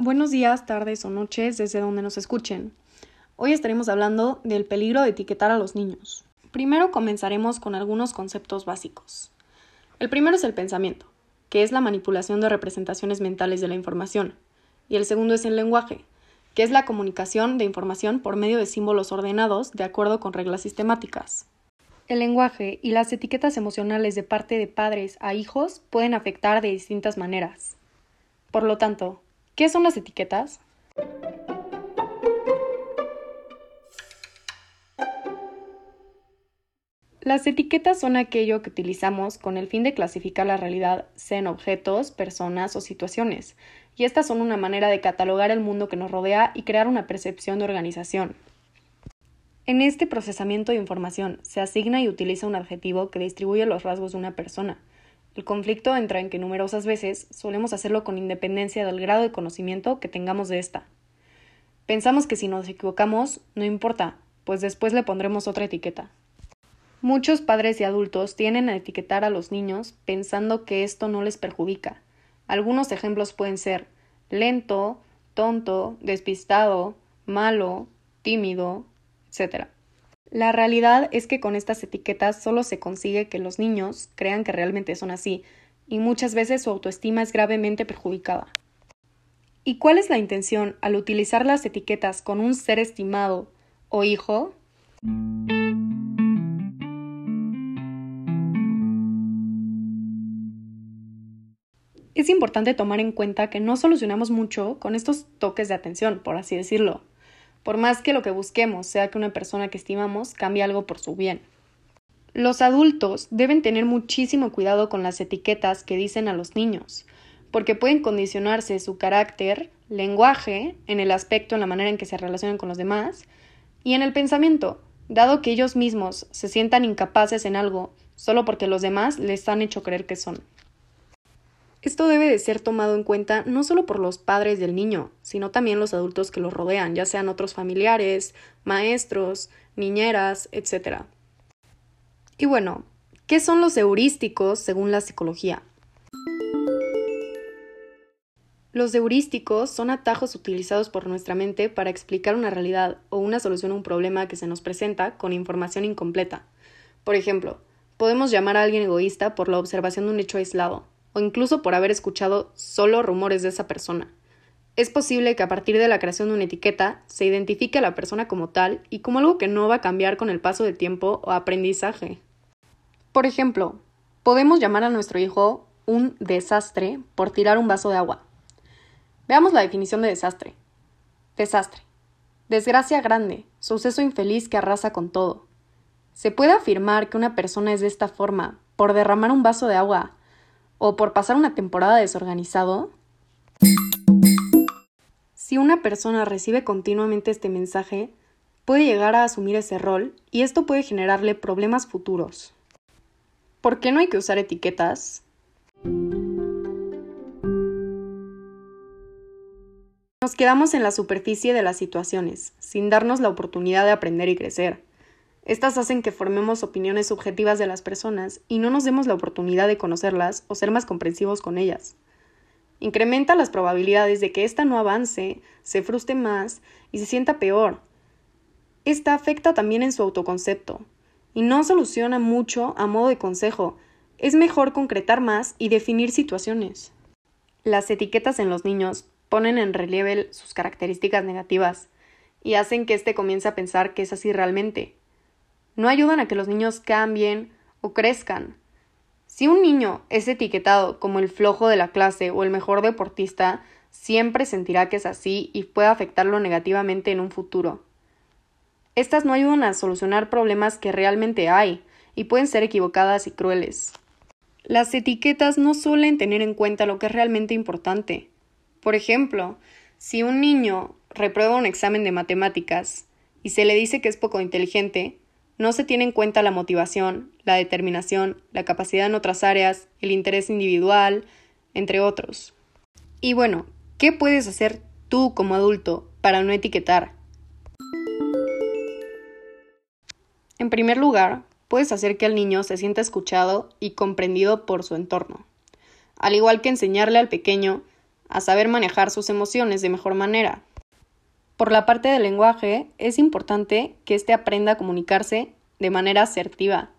Buenos días, tardes o noches desde donde nos escuchen. Hoy estaremos hablando del peligro de etiquetar a los niños. Primero comenzaremos con algunos conceptos básicos. El primero es el pensamiento, que es la manipulación de representaciones mentales de la información, y el segundo es el lenguaje, que es la comunicación de información por medio de símbolos ordenados de acuerdo con reglas sistemáticas. El lenguaje y las etiquetas emocionales de parte de padres a hijos pueden afectar de distintas maneras. Por lo tanto, ¿qué son las etiquetas? Las etiquetas son aquello que utilizamos con el fin de clasificar la realidad, sean objetos, personas o situaciones, y estas son una manera de catalogar el mundo que nos rodea y crear una percepción de organización. En este procesamiento de información se asigna y utiliza un adjetivo que distribuye los rasgos de una persona, el conflicto entra en que numerosas veces solemos hacerlo con independencia del grado de conocimiento que tengamos de esta. Pensamos que si nos equivocamos, no importa, pues después le pondremos otra etiqueta. Muchos padres y adultos tienen a etiquetar a los niños pensando que esto no les perjudica. Algunos ejemplos pueden ser lento, tonto, despistado, malo, tímido, etc. La realidad es que con estas etiquetas solo se consigue que los niños crean que realmente son así, y muchas veces su autoestima es gravemente perjudicada. ¿Y cuál es la intención al utilizar las etiquetas con un ser estimado o hijo? Es importante tomar en cuenta que no solucionamos mucho con estos toques de atención, por así decirlo por más que lo que busquemos sea que una persona que estimamos cambie algo por su bien. Los adultos deben tener muchísimo cuidado con las etiquetas que dicen a los niños, porque pueden condicionarse su carácter, lenguaje, en el aspecto, en la manera en que se relacionan con los demás, y en el pensamiento, dado que ellos mismos se sientan incapaces en algo solo porque los demás les han hecho creer que son. Esto debe de ser tomado en cuenta no solo por los padres del niño, sino también los adultos que lo rodean, ya sean otros familiares, maestros, niñeras, etc. Y bueno, ¿qué son los heurísticos según la psicología? Los heurísticos son atajos utilizados por nuestra mente para explicar una realidad o una solución a un problema que se nos presenta con información incompleta. Por ejemplo, podemos llamar a alguien egoísta por la observación de un hecho aislado, o incluso por haber escuchado solo rumores de esa persona. Es posible que a partir de la creación de una etiqueta se identifique a la persona como tal y como algo que no va a cambiar con el paso del tiempo o aprendizaje. Por ejemplo, podemos llamar a nuestro hijo un desastre por tirar un vaso de agua. Veamos la definición de desastre. Desastre. Desgracia grande, suceso infeliz que arrasa con todo. Se puede afirmar que una persona es de esta forma por derramar un vaso de agua o por pasar una temporada desorganizado? Si una persona recibe continuamente este mensaje, puede llegar a asumir ese rol y esto puede generarle problemas futuros. ¿Por qué no hay que usar etiquetas? Nos quedamos en la superficie de las situaciones, sin darnos la oportunidad de aprender y crecer. Estas hacen que formemos opiniones subjetivas de las personas y no nos demos la oportunidad de conocerlas o ser más comprensivos con ellas. Incrementa las probabilidades de que ésta no avance, se frustre más y se sienta peor. Esta afecta también en su autoconcepto y no soluciona mucho a modo de consejo. Es mejor concretar más y definir situaciones. Las etiquetas en los niños ponen en relieve sus características negativas y hacen que éste comience a pensar que es así realmente no ayudan a que los niños cambien o crezcan. Si un niño es etiquetado como el flojo de la clase o el mejor deportista, siempre sentirá que es así y puede afectarlo negativamente en un futuro. Estas no ayudan a solucionar problemas que realmente hay y pueden ser equivocadas y crueles. Las etiquetas no suelen tener en cuenta lo que es realmente importante. Por ejemplo, si un niño reprueba un examen de matemáticas y se le dice que es poco inteligente, no se tiene en cuenta la motivación, la determinación, la capacidad en otras áreas, el interés individual, entre otros. Y bueno, ¿qué puedes hacer tú como adulto para no etiquetar? En primer lugar, puedes hacer que el niño se sienta escuchado y comprendido por su entorno. Al igual que enseñarle al pequeño a saber manejar sus emociones de mejor manera. Por la parte del lenguaje, es importante que éste aprenda a comunicarse de manera asertiva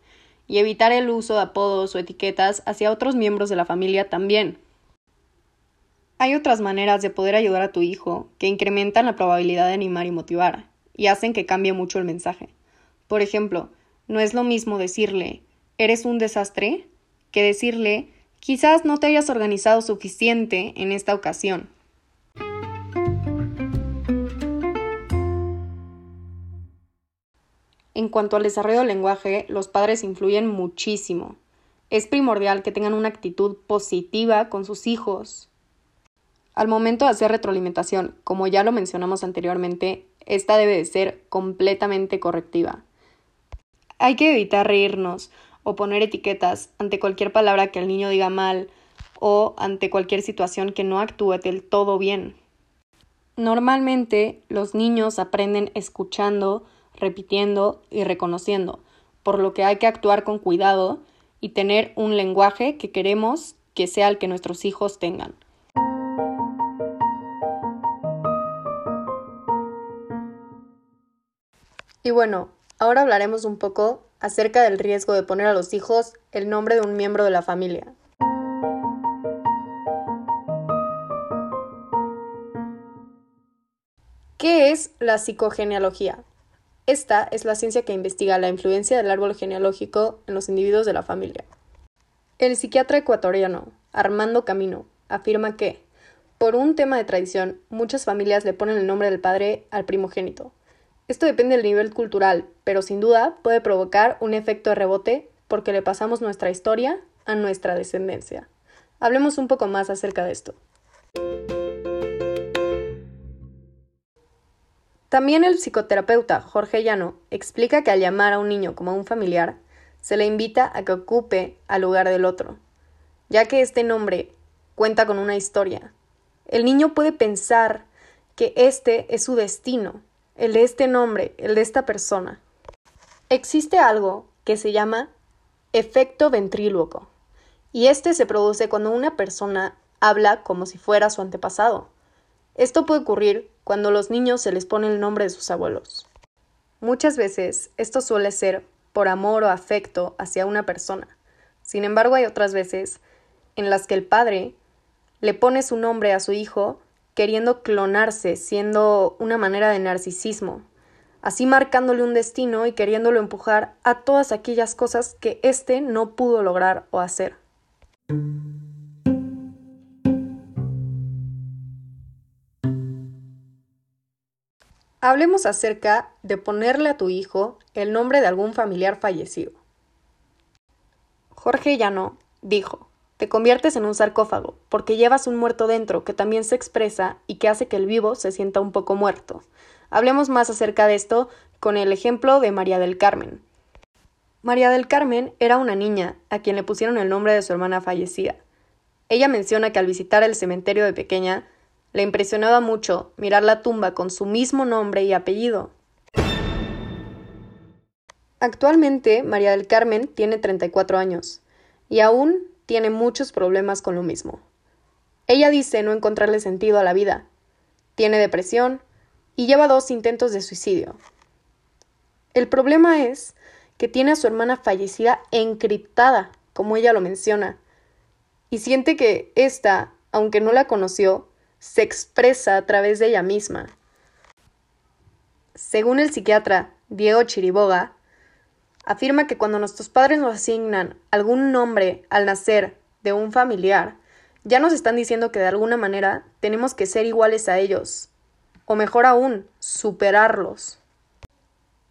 y evitar el uso de apodos o etiquetas hacia otros miembros de la familia también. Hay otras maneras de poder ayudar a tu hijo que incrementan la probabilidad de animar y motivar y hacen que cambie mucho el mensaje. Por ejemplo, no es lo mismo decirle eres un desastre que decirle quizás no te hayas organizado suficiente en esta ocasión. En cuanto al desarrollo del lenguaje, los padres influyen muchísimo. Es primordial que tengan una actitud positiva con sus hijos. Al momento de hacer retroalimentación, como ya lo mencionamos anteriormente, esta debe de ser completamente correctiva. Hay que evitar reírnos o poner etiquetas ante cualquier palabra que el niño diga mal o ante cualquier situación que no actúe del todo bien. Normalmente los niños aprenden escuchando, repitiendo y reconociendo, por lo que hay que actuar con cuidado y tener un lenguaje que queremos que sea el que nuestros hijos tengan. Y bueno, ahora hablaremos un poco acerca del riesgo de poner a los hijos el nombre de un miembro de la familia. ¿Qué es la psicogenealogía? Esta es la ciencia que investiga la influencia del árbol genealógico en los individuos de la familia. El psiquiatra ecuatoriano Armando Camino afirma que, por un tema de tradición, muchas familias le ponen el nombre del padre al primogénito, esto depende del nivel cultural, pero sin duda puede provocar un efecto de rebote porque le pasamos nuestra historia a nuestra descendencia. Hablemos un poco más acerca de esto. También el psicoterapeuta Jorge Llano explica que al llamar a un niño como a un familiar, se le invita a que ocupe al lugar del otro, ya que este nombre cuenta con una historia. El niño puede pensar que este es su destino el de este nombre, el de esta persona. Existe algo que se llama efecto ventríloco, y este se produce cuando una persona habla como si fuera su antepasado. Esto puede ocurrir cuando a los niños se les pone el nombre de sus abuelos. Muchas veces esto suele ser por amor o afecto hacia una persona. Sin embargo, hay otras veces en las que el padre le pone su nombre a su hijo queriendo clonarse, siendo una manera de narcisismo, así marcándole un destino y queriéndolo empujar a todas aquellas cosas que éste no pudo lograr o hacer. Hablemos acerca de ponerle a tu hijo el nombre de algún familiar fallecido. Jorge Llano dijo, te conviertes en un sarcófago, porque llevas un muerto dentro que también se expresa y que hace que el vivo se sienta un poco muerto. Hablemos más acerca de esto con el ejemplo de María del Carmen. María del Carmen era una niña a quien le pusieron el nombre de su hermana fallecida. Ella menciona que al visitar el cementerio de pequeña, le impresionaba mucho mirar la tumba con su mismo nombre y apellido. Actualmente, María del Carmen tiene 34 años y aún tiene muchos problemas con lo mismo. Ella dice no encontrarle sentido a la vida, tiene depresión y lleva dos intentos de suicidio. El problema es que tiene a su hermana fallecida encriptada, como ella lo menciona, y siente que ésta, aunque no la conoció, se expresa a través de ella misma. Según el psiquiatra Diego Chiriboga, afirma que cuando nuestros padres nos asignan algún nombre al nacer de un familiar, ya nos están diciendo que de alguna manera tenemos que ser iguales a ellos, o mejor aún, superarlos.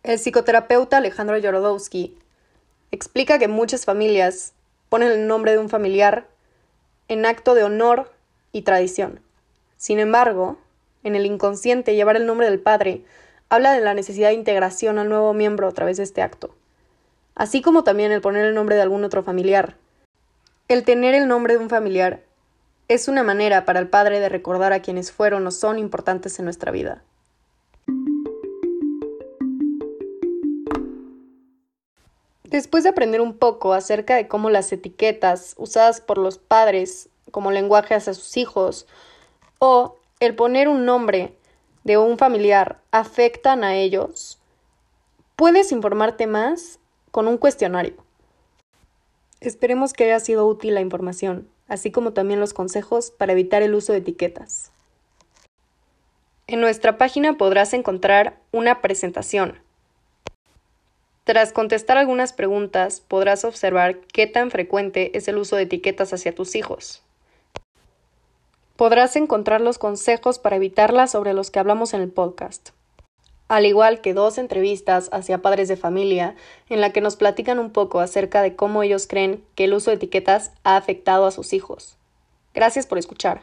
El psicoterapeuta Alejandro Yorodowski explica que muchas familias ponen el nombre de un familiar en acto de honor y tradición. Sin embargo, en el inconsciente llevar el nombre del padre habla de la necesidad de integración al nuevo miembro a través de este acto así como también el poner el nombre de algún otro familiar. El tener el nombre de un familiar es una manera para el padre de recordar a quienes fueron o son importantes en nuestra vida. Después de aprender un poco acerca de cómo las etiquetas usadas por los padres como lenguaje hacia sus hijos o el poner un nombre de un familiar afectan a ellos, puedes informarte más con un cuestionario. Esperemos que haya sido útil la información, así como también los consejos para evitar el uso de etiquetas. En nuestra página podrás encontrar una presentación. Tras contestar algunas preguntas, podrás observar qué tan frecuente es el uso de etiquetas hacia tus hijos. Podrás encontrar los consejos para evitarlas sobre los que hablamos en el podcast al igual que dos entrevistas hacia padres de familia, en la que nos platican un poco acerca de cómo ellos creen que el uso de etiquetas ha afectado a sus hijos. Gracias por escuchar.